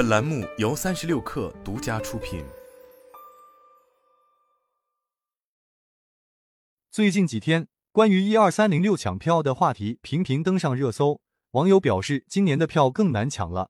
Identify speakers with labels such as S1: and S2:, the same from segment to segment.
S1: 本栏目由三十六氪独家出品。
S2: 最近几天，关于一二三零六抢票的话题频频登上热搜。网友表示，今年的票更难抢了。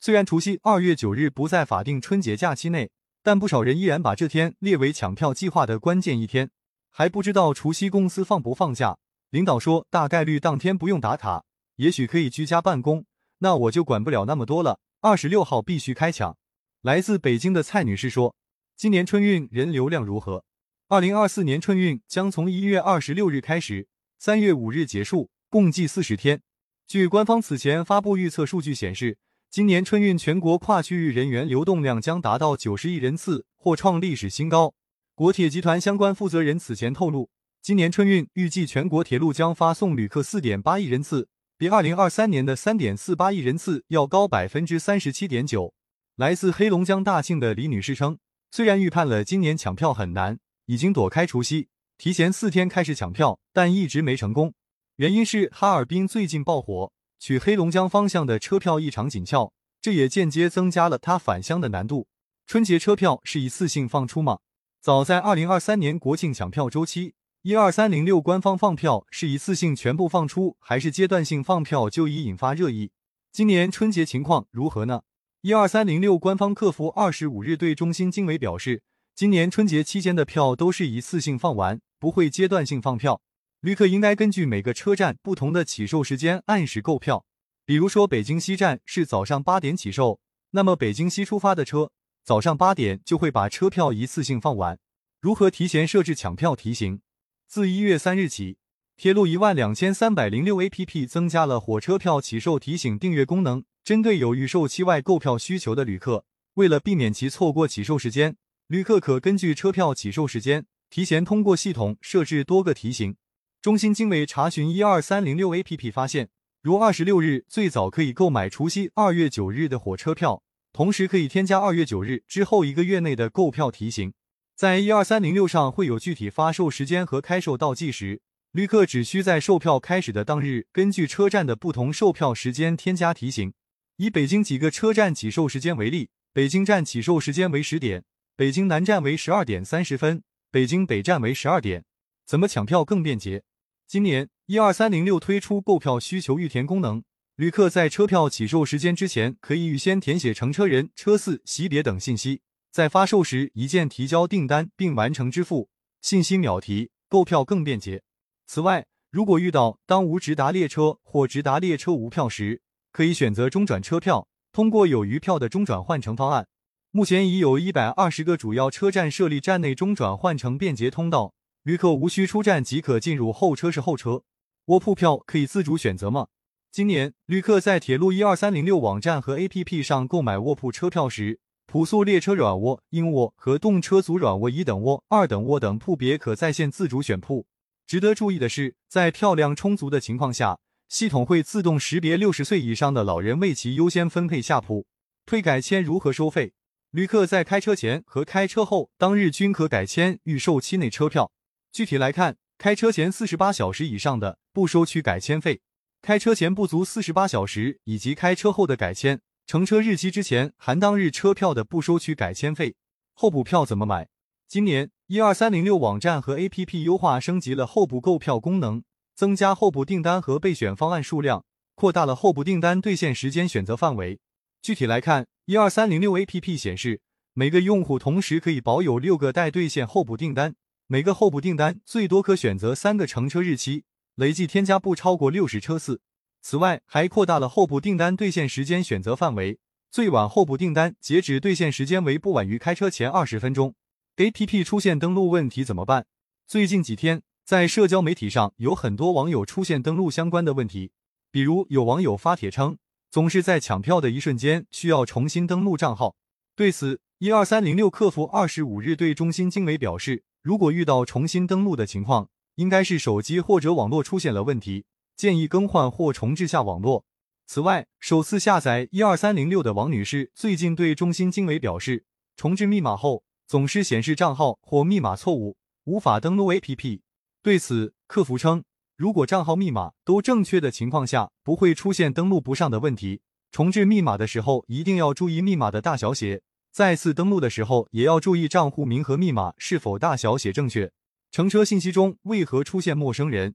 S2: 虽然除夕二月九日不在法定春节假期内，但不少人依然把这天列为抢票计划的关键一天。还不知道除夕公司放不放假？领导说大概率当天不用打卡，也许可以居家办公。那我就管不了那么多了。二十六号必须开抢。来自北京的蔡女士说：“今年春运人流量如何？”二零二四年春运将从一月二十六日开始，三月五日结束，共计四十天。据官方此前发布预测数据显示，今年春运全国跨区域人员流动量将达到九十亿人次，或创历史新高。国铁集团相关负责人此前透露，今年春运预计全国铁路将发送旅客四点八亿人次。比二零二三年的三点四八亿人次要高百分之三十七点九。来自黑龙江大庆的李女士称，虽然预判了今年抢票很难，已经躲开除夕，提前四天开始抢票，但一直没成功。原因是哈尔滨最近爆火，去黑龙江方向的车票异常紧俏，这也间接增加了她返乡的难度。春节车票是一次性放出吗？早在二零二三年国庆抢票周期。一二三零六官方放票是一次性全部放出，还是阶段性放票，就已引发热议。今年春节情况如何呢？一二三零六官方客服二十五日对中新经纬表示，今年春节期间的票都是一次性放完，不会阶段性放票。旅客应该根据每个车站不同的起售时间按时购票。比如说北京西站是早上八点起售，那么北京西出发的车早上八点就会把车票一次性放完。如何提前设置抢票提醒？自一月三日起，铁路一万两千三百零六 APP 增加了火车票起售提醒订阅功能。针对有预售期外购票需求的旅客，为了避免其错过起售时间，旅客可根据车票起售时间，提前通过系统设置多个提醒。中心经纬查询一二三零六 APP 发现，如二十六日最早可以购买除夕二月九日的火车票，同时可以添加二月九日之后一个月内的购票提醒。在一二三零六上会有具体发售时间和开售倒计时，旅客只需在售票开始的当日，根据车站的不同售票时间添加提醒。以北京几个车站起售时间为例，北京站起售时间为十点，北京南站为十二点三十分，北京北站为十二点。怎么抢票更便捷？今年一二三零六推出购票需求预填功能，旅客在车票起售时间之前，可以预先填写乘车人、车次、席别等信息。在发售时一键提交订单并完成支付，信息秒提，购票更便捷。此外，如果遇到当无直达列车或直达列车无票时，可以选择中转车票，通过有余票的中转换乘方案。目前已有一百二十个主要车站设立站内中转换乘便捷通道，旅客无需出站即可进入候车室候车。卧铺票可以自主选择吗？今年旅客在铁路一二三零六网站和 APP 上购买卧铺车票时，普速列车软卧、硬卧和动车组软卧一等卧、二等卧等铺别可在线自主选铺。值得注意的是，在票量充足的情况下，系统会自动识别六十岁以上的老人，为其优先分配下铺。退改签如何收费？旅客在开车前和开车后当日均可改签预售期内车票。具体来看，开车前四十八小时以上的不收取改签费；开车前不足四十八小时以及开车后的改签。乘车日期之前含当日车票的不收取改签费。候补票怎么买？今年一二三零六网站和 APP 优化升级了候补购票功能，增加候补订单和备选方案数量，扩大了候补订单兑现时间选择范围。具体来看，一二三零六 APP 显示，每个用户同时可以保有六个待兑现候补订单，每个候补订单最多可选择三个乘车日期，累计添加不超过六十车次。此外，还扩大了候补订单兑现时间选择范围，最晚候补订单截止兑现时间为不晚于开车前二十分钟。APP 出现登录问题怎么办？最近几天，在社交媒体上有很多网友出现登录相关的问题，比如有网友发帖称，总是在抢票的一瞬间需要重新登录账号。对此，一二三零六客服二十五日对中新经纬表示，如果遇到重新登录的情况，应该是手机或者网络出现了问题。建议更换或重置下网络。此外，首次下载一二三零六的王女士最近对中心经纬表示，重置密码后总是显示账号或密码错误，无法登录 APP。对此，客服称，如果账号密码都正确的情况下，不会出现登录不上的问题。重置密码的时候一定要注意密码的大小写，再次登录的时候也要注意账户名和密码是否大小写正确。乘车信息中为何出现陌生人？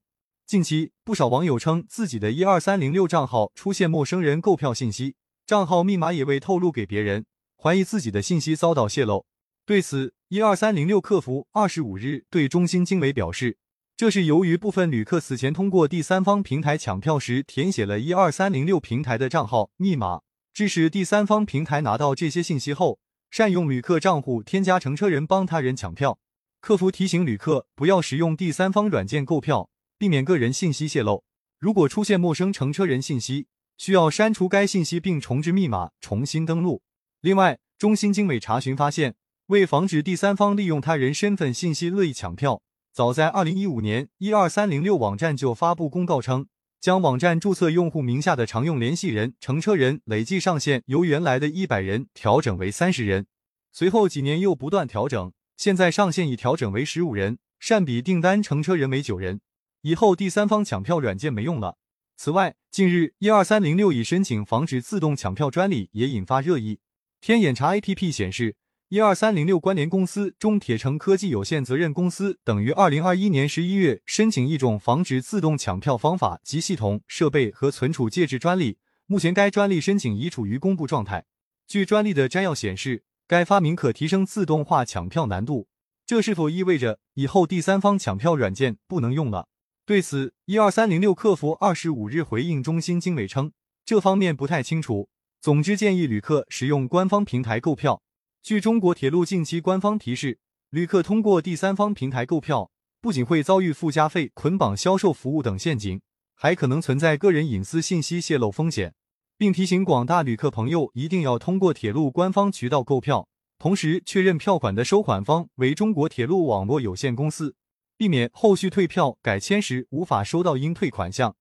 S2: 近期不少网友称自己的一二三零六账号出现陌生人购票信息，账号密码也未透露给别人，怀疑自己的信息遭到泄露。对此，一二三零六客服二十五日对中新经纬表示，这是由于部分旅客此前通过第三方平台抢票时填写了一二三零六平台的账号密码，致使第三方平台拿到这些信息后，善用旅客账户添加乘车人帮他人抢票。客服提醒旅客不要使用第三方软件购票，避免个人信息泄露。如果出现陌生乘车人信息，需要删除该信息并重置密码，重新登录。另外，中新经纬查询发现，为防止第三方利用他人身份信息恶意抢票，早在二零一五年，一二三零六网站就发布公告称，将网站注册用户名下的常用联系人、乘车人累计上限由原来的一百人调整为三十人。随后几年又不断调整。现在上限已调整为十五人，善比订单乘车人为九人。以后第三方抢票软件没用了。此外，近日一二三零六已申请防止自动抢票专利，也引发热议。天眼查 APP 显示，一二三零六关联公司中铁城科技有限责任公司等于二零二一年十一月申请一种防止自动抢票方法及系统、设备和存储介质专利。目前该专利申请已处于公布状态。据专利的摘要显示。该发明可提升自动化抢票难度，这是否意味着以后第三方抢票软件不能用了？对此，一二三零六客服二十五日回应中心经纬称，这方面不太清楚。总之，建议旅客使用官方平台购票。据中国铁路近期官方提示，旅客通过第三方平台购票，不仅会遭遇附加费、捆绑销售服务等陷阱，还可能存在个人隐私信息泄露风险。并提醒广大旅客朋友一定要通过铁路官方渠道购票，同时确认票款的收款方为中国铁路网络有限公司，避免后续退票改签时无法收到应退款项。